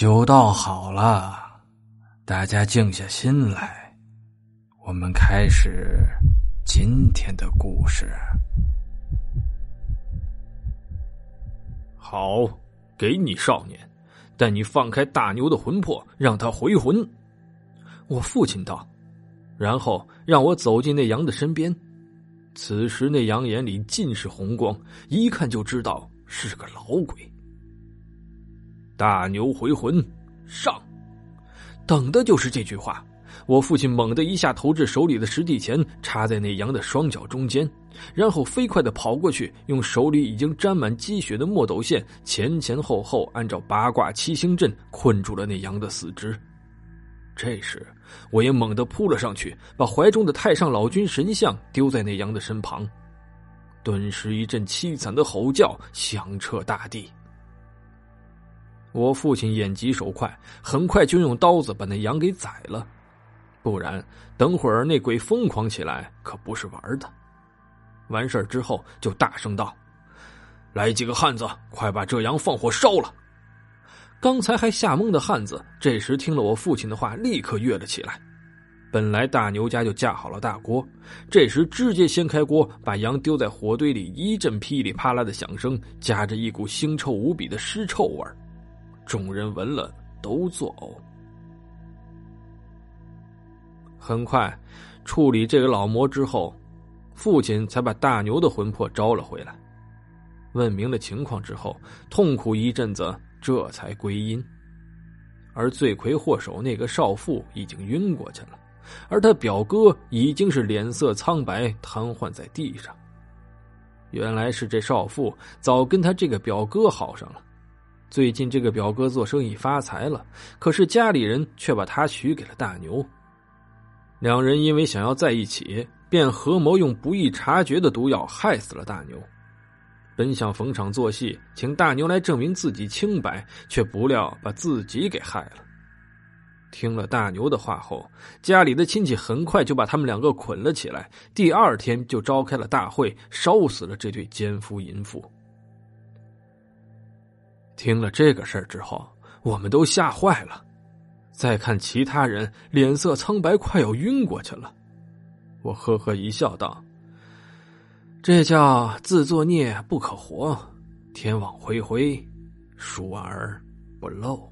酒倒好了，大家静下心来，我们开始今天的故事。好，给你少年，但你放开大牛的魂魄，让他回魂。我父亲道，然后让我走进那羊的身边。此时那羊眼里尽是红光，一看就知道是个老鬼。大牛回魂，上！等的就是这句话。我父亲猛地一下投掷手里的石地钱，插在那羊的双脚中间，然后飞快的跑过去，用手里已经沾满积雪的墨斗线前前后后按照八卦七星阵困住了那羊的四肢。这时，我也猛地扑了上去，把怀中的太上老君神像丢在那羊的身旁，顿时一阵凄惨的吼叫响彻大地。我父亲眼疾手快，很快就用刀子把那羊给宰了，不然等会儿那鬼疯狂起来可不是玩的。完事儿之后，就大声道：“来几个汉子，快把这羊放火烧了！”刚才还吓懵的汉子，这时听了我父亲的话，立刻跃了起来。本来大牛家就架好了大锅，这时直接掀开锅，把羊丢在火堆里，一阵噼里啪啦的响声，夹着一股腥臭无比的尸臭味儿。众人闻了都作呕。很快，处理这个老魔之后，父亲才把大牛的魂魄招了回来。问明了情况之后，痛苦一阵子，这才归阴。而罪魁祸首那个少妇已经晕过去了，而他表哥已经是脸色苍白，瘫痪在地上。原来是这少妇早跟他这个表哥好上了。最近这个表哥做生意发财了，可是家里人却把他许给了大牛。两人因为想要在一起，便合谋用不易察觉的毒药害死了大牛。本想逢场作戏，请大牛来证明自己清白，却不料把自己给害了。听了大牛的话后，家里的亲戚很快就把他们两个捆了起来，第二天就召开了大会，烧死了这对奸夫淫妇。听了这个事儿之后，我们都吓坏了。再看其他人，脸色苍白，快要晕过去了。我呵呵一笑，道：“这叫自作孽不可活，天网恢恢，疏而不漏。”